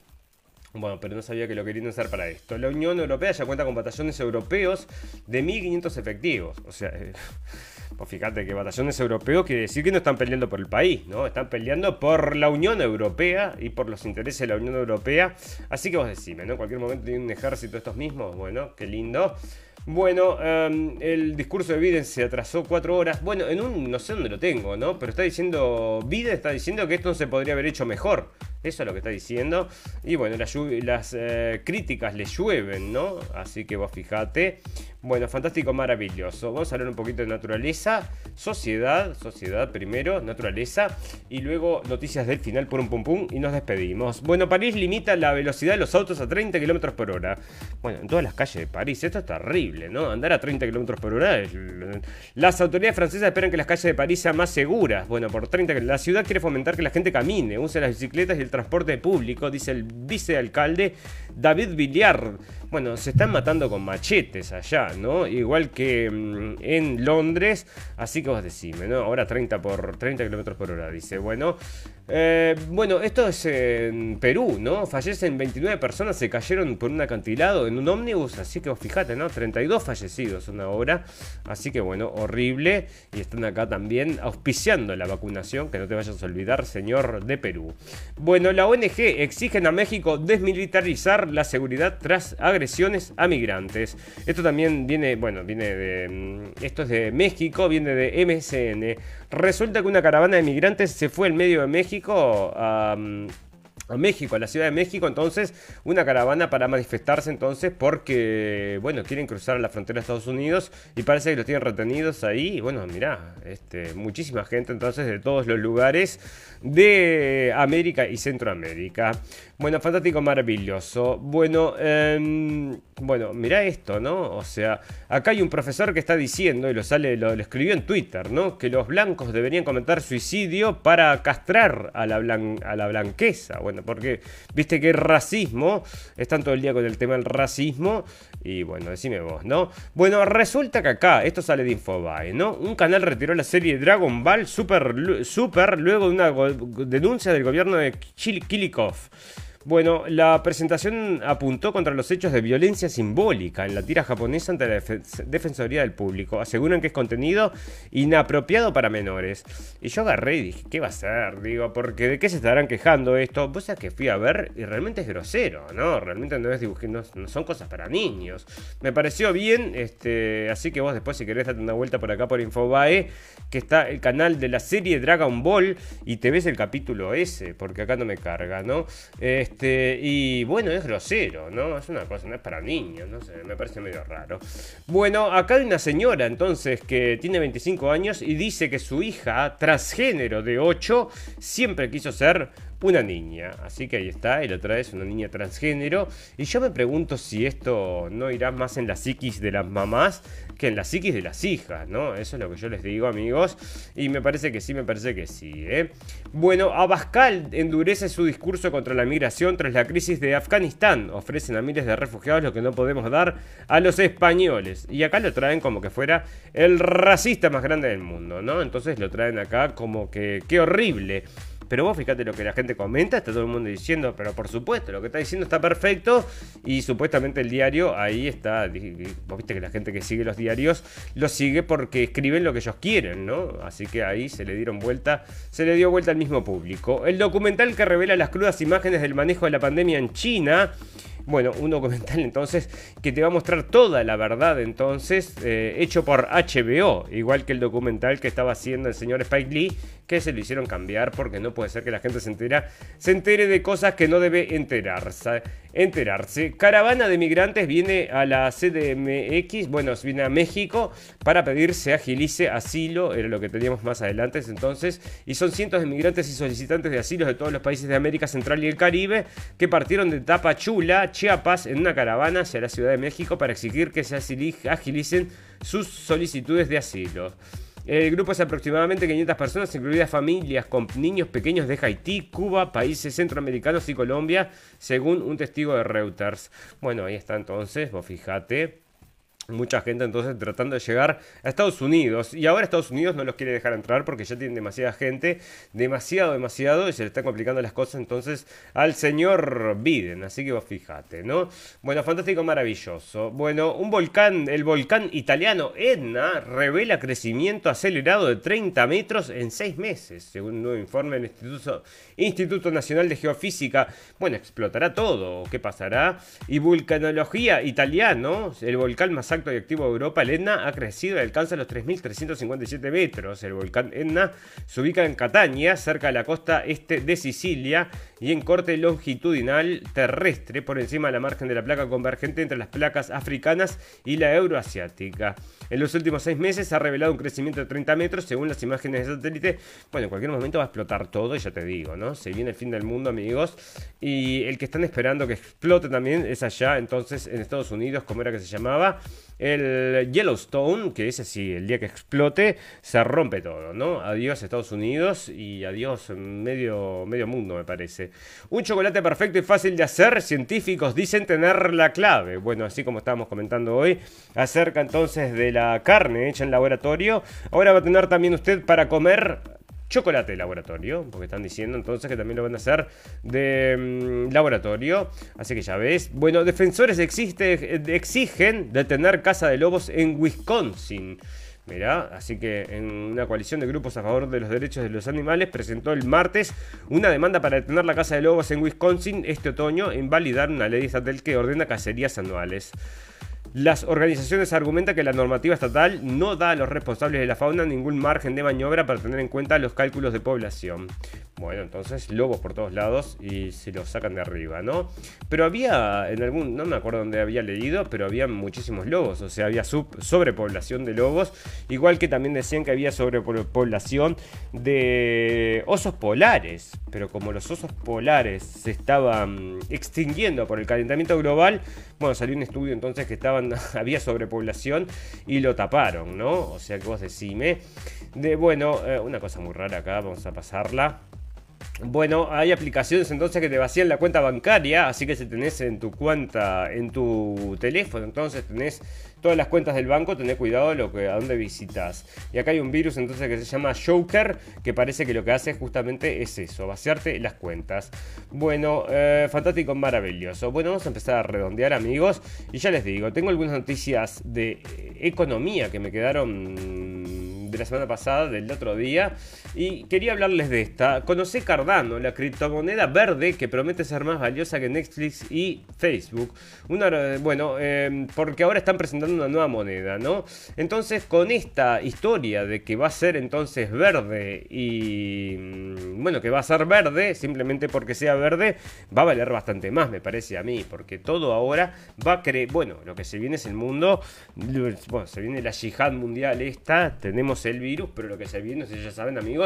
Bueno, pero no sabía que lo querían hacer para esto. La Unión Europea ya cuenta con batallones europeos de 1.500 efectivos. O sea, eh, pues fíjate que batallones europeos quiere decir que no están peleando por el país, ¿no? Están peleando por la Unión Europea y por los intereses de la Unión Europea. Así que vos decime, ¿no? En cualquier momento tiene un ejército estos mismos. Bueno, qué lindo. Bueno, em, el discurso de Biden se atrasó cuatro horas. Bueno, en un, no sé dónde lo tengo, ¿no? Pero está diciendo, Biden está diciendo que esto se podría haber hecho mejor. Eso es lo que está diciendo. Y bueno, las, eh, críticas le llueven, ¿no? Así que vos fijate. Bueno, fantástico, maravilloso. Vamos a hablar un poquito de naturaleza, sociedad, sociedad primero, naturaleza. Y luego noticias del final, por un pum pum. Y nos despedimos. Bueno, París limita la velocidad de los autos a 30 km por hora. Bueno, en todas las calles de París. Esto es terrible, ¿no? Andar a 30 km por hora. Es... Las autoridades francesas esperan que las calles de París sean más seguras. Bueno, por 30 La ciudad quiere fomentar que la gente camine, use las bicicletas y el transporte público, dice el vicealcalde David Villar. Bueno, se están matando con machetes allá, ¿no? Igual que mm, en Londres, así que vos decime, ¿no? Ahora 30 por 30 kilómetros por hora, dice. Bueno, eh, bueno, esto es en Perú, ¿no? Fallecen 29 personas, se cayeron por un acantilado en un ómnibus, así que vos fijate, ¿no? 32 fallecidos una hora, así que bueno, horrible. Y están acá también auspiciando la vacunación, que no te vayas a olvidar, señor de Perú. Bueno, la ONG exigen a México desmilitarizar la seguridad tras agresiones a migrantes. Esto también viene, bueno, viene de... Mm, esto es de México, viene de MSN. Resulta que una caravana de migrantes se fue al medio de México a... México, a la Ciudad de México, entonces una caravana para manifestarse entonces porque, bueno, quieren cruzar la frontera de Estados Unidos y parece que los tienen retenidos ahí. Bueno, mirá, este, muchísima gente entonces de todos los lugares de América y Centroamérica. Bueno, fantástico, maravilloso. Bueno, eh, bueno, mira esto, ¿no? O sea, acá hay un profesor que está diciendo, y lo sale, lo, escribió en Twitter, ¿no? Que los blancos deberían comentar suicidio para castrar a a la blanqueza. Bueno, porque viste que racismo, están todo el día con el tema del racismo, y bueno, decime vos, ¿no? Bueno, resulta que acá, esto sale de Infobae, ¿no? Un canal retiró la serie Dragon Ball Super, Super luego de una denuncia del gobierno de Kilikov. Bueno, la presentación apuntó contra los hechos de violencia simbólica en la tira japonesa ante la Defensoría del Público. Aseguran que es contenido inapropiado para menores. Y yo agarré y dije, ¿qué va a ser? Digo, porque ¿de qué se estarán quejando esto? Pues es que fui a ver y realmente es grosero, ¿no? Realmente no es no, no, son cosas para niños. Me pareció bien, este, así que vos después si querés date una vuelta por acá por Infobae, que está el canal de la serie Dragon Ball y te ves el capítulo ese, porque acá no me carga, ¿no? Este, este, y bueno, es grosero, ¿no? Es una cosa, no es para niños, no sé, me parece medio raro. Bueno, acá hay una señora entonces que tiene 25 años y dice que su hija, transgénero de 8, siempre quiso ser una niña. Así que ahí está, y la otra es una niña transgénero. Y yo me pregunto si esto no irá más en la psiquis de las mamás que en la psiquis de las hijas, ¿no? Eso es lo que yo les digo, amigos. Y me parece que sí, me parece que sí, ¿eh? Bueno, Abascal endurece su discurso contra la migración tras la crisis de Afganistán. Ofrecen a miles de refugiados lo que no podemos dar a los españoles. Y acá lo traen como que fuera el racista más grande del mundo, ¿no? Entonces lo traen acá como que qué horrible. Pero vos fíjate lo que la gente comenta, está todo el mundo diciendo, pero por supuesto, lo que está diciendo está perfecto. Y supuestamente el diario ahí está. Vos viste que la gente que sigue los diarios lo sigue porque escriben lo que ellos quieren, ¿no? Así que ahí se le dieron vuelta, se le dio vuelta al mismo público. El documental que revela las crudas imágenes del manejo de la pandemia en China bueno, un documental entonces que te va a mostrar toda la verdad entonces, eh, hecho por HBO, igual que el documental que estaba haciendo el señor Spike Lee, que se lo hicieron cambiar porque no puede ser que la gente se, entera, se entere de cosas que no debe enterarse. enterarse. Caravana de migrantes viene a la CDMX, bueno, viene a México para pedir se agilice asilo, era lo que teníamos más adelante entonces, y son cientos de migrantes y solicitantes de asilo de todos los países de América Central y el Caribe que partieron de Tapachula, Chiapas en una caravana hacia la Ciudad de México para exigir que se agilicen sus solicitudes de asilo. El grupo es aproximadamente 500 personas, incluidas familias con niños pequeños de Haití, Cuba, países centroamericanos y Colombia, según un testigo de Reuters. Bueno, ahí está entonces, vos fijate. Mucha gente entonces tratando de llegar a Estados Unidos. Y ahora Estados Unidos no los quiere dejar entrar porque ya tienen demasiada gente. Demasiado, demasiado. Y se le están complicando las cosas entonces al señor Biden. Así que vos fijate, ¿no? Bueno, fantástico, maravilloso. Bueno, un volcán, el volcán italiano Etna, revela crecimiento acelerado de 30 metros en 6 meses. Según un nuevo informe del Instituto, Instituto Nacional de Geofísica. Bueno, explotará todo. ¿Qué pasará? Y vulcanología italiano, el volcán más acto y activo de Europa, el Etna ha crecido y alcanza los 3.357 metros. El volcán Etna se ubica en Catania, cerca de la costa este de Sicilia, y en corte longitudinal terrestre por encima de la margen de la placa convergente entre las placas africanas y la euroasiática. En los últimos seis meses ha revelado un crecimiento de 30 metros según las imágenes de satélite. Bueno, en cualquier momento va a explotar todo, y ya te digo, ¿no? Se viene el fin del mundo, amigos. Y el que están esperando que explote también es allá, entonces, en Estados Unidos, como era que se llamaba. El Yellowstone, que es así, el día que explote, se rompe todo, ¿no? Adiós Estados Unidos y adiós medio, medio mundo, me parece. Un chocolate perfecto y fácil de hacer, científicos dicen tener la clave. Bueno, así como estábamos comentando hoy, acerca entonces de la carne hecha en laboratorio, ahora va a tener también usted para comer chocolate de laboratorio, porque están diciendo entonces que también lo van a hacer de mm, laboratorio, así que ya ves. Bueno, defensores exigen detener caza de lobos en Wisconsin. Mirá, así que en una coalición de grupos a favor de los derechos de los animales presentó el martes una demanda para detener la caza de lobos en Wisconsin este otoño e invalidar una ley estatal que ordena cacerías anuales. Las organizaciones argumentan que la normativa estatal no da a los responsables de la fauna ningún margen de maniobra para tener en cuenta los cálculos de población. Bueno, entonces lobos por todos lados y se los sacan de arriba, ¿no? Pero había en algún, no me acuerdo dónde había leído, pero había muchísimos lobos, o sea, había sobrepoblación de lobos, igual que también decían que había sobrepoblación de osos polares, pero como los osos polares se estaban extinguiendo por el calentamiento global, bueno, salió un estudio entonces que estaban había sobrepoblación y lo taparon, ¿no? O sea que vos decime. De, bueno, eh, una cosa muy rara acá, vamos a pasarla. Bueno, hay aplicaciones entonces que te vacían la cuenta bancaria, así que si tenés en tu cuenta, en tu teléfono, entonces tenés todas las cuentas del banco, tenés cuidado lo que, a dónde visitas. Y acá hay un virus entonces que se llama Joker, que parece que lo que hace justamente es eso, vaciarte las cuentas. Bueno, eh, fantástico, maravilloso. Bueno, vamos a empezar a redondear amigos. Y ya les digo, tengo algunas noticias de economía que me quedaron de la semana pasada, del otro día, y quería hablarles de esta. Conoce Cardano, la criptomoneda verde que promete ser más valiosa que Netflix y Facebook. Una, bueno, em, porque ahora están presentando una nueva moneda, ¿no? Entonces, con esta historia de que va a ser entonces verde y, mm, bueno, que va a ser verde, simplemente porque sea verde, va a valer bastante más, me parece a mí, porque todo ahora va a creer, bueno, lo que se viene es el mundo, bueno, se viene la yihad mundial esta, tenemos el virus, pero lo que se viene, si ya saben amigos,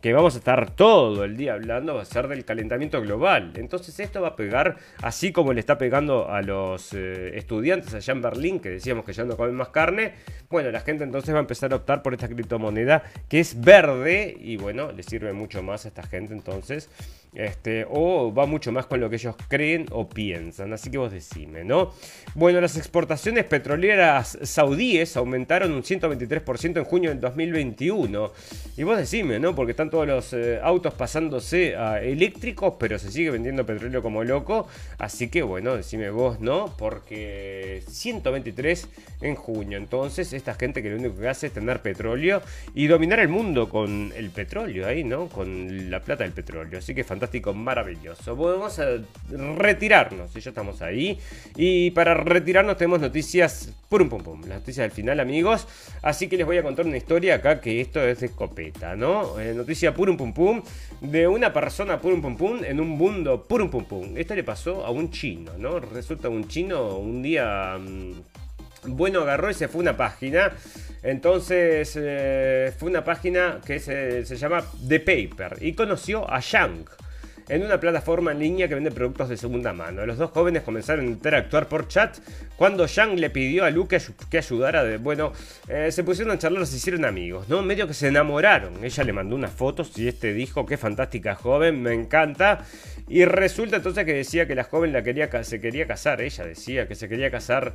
que vamos a estar todo el día hablando, va a ser del calentamiento global. Entonces esto va a pegar, así como le está pegando a los eh, estudiantes allá en Berlín, que decíamos que ya no comen más carne, bueno, la gente entonces va a empezar a optar por esta criptomoneda que es verde y bueno, le sirve mucho más a esta gente entonces. Este, o va mucho más con lo que ellos creen o piensan. Así que vos decime, ¿no? Bueno, las exportaciones petroleras saudíes aumentaron un 123% en junio del 2021. Y vos decime, ¿no? Porque están todos los eh, autos pasándose a eléctricos, pero se sigue vendiendo petróleo como loco. Así que bueno, decime vos, ¿no? Porque 123 en junio. Entonces, esta gente que lo único que hace es tener petróleo y dominar el mundo con el petróleo ahí, ¿no? Con la plata del petróleo. Así que fantástico fantástico, maravilloso. a retirarnos, y ya estamos ahí. Y para retirarnos tenemos noticias, pum pum pum, las noticias del final, amigos. Así que les voy a contar una historia acá que esto es de escopeta, ¿no? Eh, noticia pum pum pum de una persona pum pum pum en un mundo pum pum pum. Esto le pasó a un chino, ¿no? Resulta un chino un día... Mm, bueno, agarró y se fue una página. Entonces eh, fue una página que se, se, llama The Paper y conoció a Yang en una plataforma en línea que vende productos de segunda mano. Los dos jóvenes comenzaron a interactuar por chat cuando Yang le pidió a Luke que ayudara. De, bueno, eh, se pusieron a charlar, se hicieron amigos, ¿no? Medio que se enamoraron. Ella le mandó unas fotos y este dijo, qué fantástica joven, me encanta. Y resulta entonces que decía que la joven la quería, se quería casar. Ella decía que se quería casar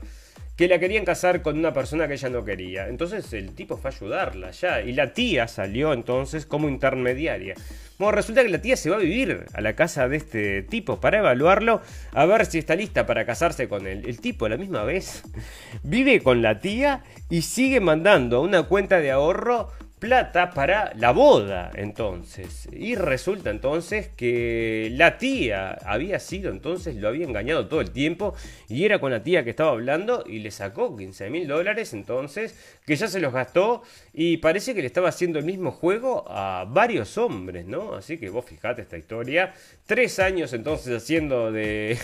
que la querían casar con una persona que ella no quería. Entonces el tipo fue a ayudarla ya. Y la tía salió entonces como intermediaria. Bueno, resulta que la tía se va a vivir a la casa de este tipo para evaluarlo, a ver si está lista para casarse con él. El tipo a la misma vez vive con la tía y sigue mandando una cuenta de ahorro plata para la boda entonces. Y resulta entonces que la tía había sido entonces, lo había engañado todo el tiempo y era con la tía que estaba hablando y le sacó 15 mil dólares entonces, que ya se los gastó y parece que le estaba haciendo el mismo juego a varios hombres, ¿no? Así que vos fijate esta historia. Tres años entonces haciendo de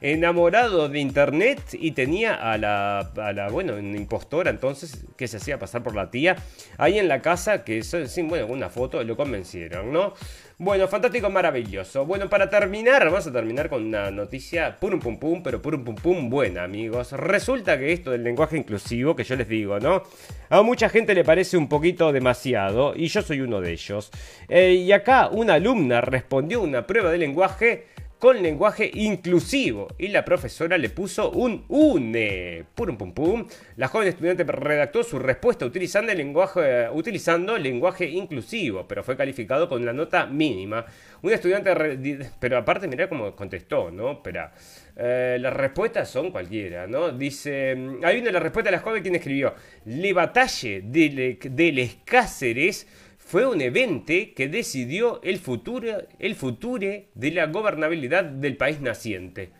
enamorado de internet y tenía a la, bueno, una impostora entonces que se hacía pasar por la tía ahí en la casa, que sin, bueno, una foto lo convencieron, ¿no? Bueno, fantástico, maravilloso. Bueno, para terminar, vamos a terminar con una noticia purum pum pum, pero purum pum pum buena, amigos. Resulta que esto del lenguaje inclusivo, que yo les digo, ¿no? A mucha gente le parece un poquito demasiado, y yo soy uno de ellos. Eh, y acá una alumna respondió una prueba de lenguaje con lenguaje inclusivo y la profesora le puso un UNE. Pum, pum, pum. La joven estudiante redactó su respuesta utilizando, el lenguaje, utilizando lenguaje inclusivo, pero fue calificado con la nota mínima. Un estudiante, pero aparte mirá cómo contestó, ¿no? Espera. Eh, las respuestas son cualquiera, ¿no? Dice, hay una de las de la joven quien escribió, Le batalle de, de les Cáceres fue un evento que decidió el futuro, el future de la gobernabilidad del país naciente.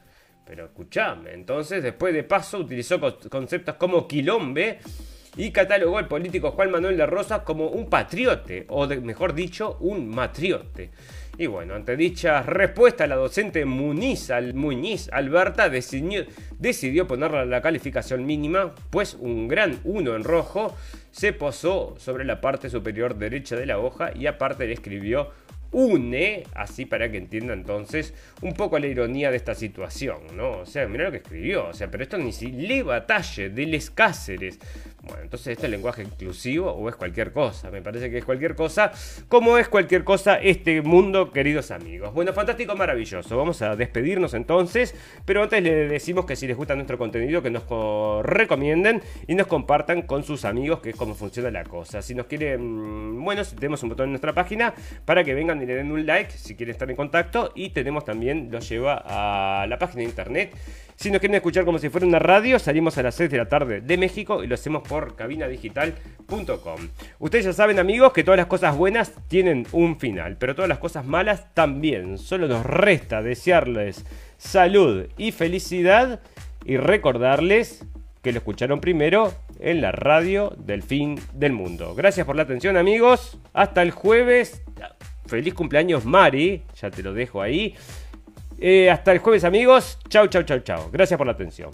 Pero escuchame, entonces después de paso utilizó conceptos como quilombe y catalogó al político Juan Manuel de Rosa como un patriote, o mejor dicho, un matriote. Y bueno, ante dicha respuesta, la docente Muñiz Alberta decidió, decidió ponerle la calificación mínima, pues un gran 1 en rojo se posó sobre la parte superior derecha de la hoja y aparte le escribió une, así para que entienda entonces un poco la ironía de esta situación, ¿no? O sea, mira lo que escribió, o sea, pero esto ni si le batalle de les Cáceres. Bueno, entonces este es lenguaje inclusivo o es cualquier cosa, me parece que es cualquier cosa, como es cualquier cosa este mundo, queridos amigos. Bueno, fantástico, maravilloso. Vamos a despedirnos entonces, pero antes les decimos que si les gusta nuestro contenido, que nos recomienden y nos compartan con sus amigos, que es como funciona la cosa. Si nos quieren, bueno, tenemos un botón en nuestra página para que vengan y le den un like si quieren estar en contacto y tenemos también, los lleva a la página de internet si nos quieren escuchar como si fuera una radio, salimos a las 6 de la tarde de México y lo hacemos por cabinadigital.com. Ustedes ya saben, amigos, que todas las cosas buenas tienen un final, pero todas las cosas malas también. Solo nos resta desearles salud y felicidad y recordarles que lo escucharon primero en la radio del fin del mundo. Gracias por la atención, amigos. Hasta el jueves. Feliz cumpleaños, Mari. Ya te lo dejo ahí. Eh, hasta el jueves amigos. Chau, chau, chau, chau. Gracias por la atención.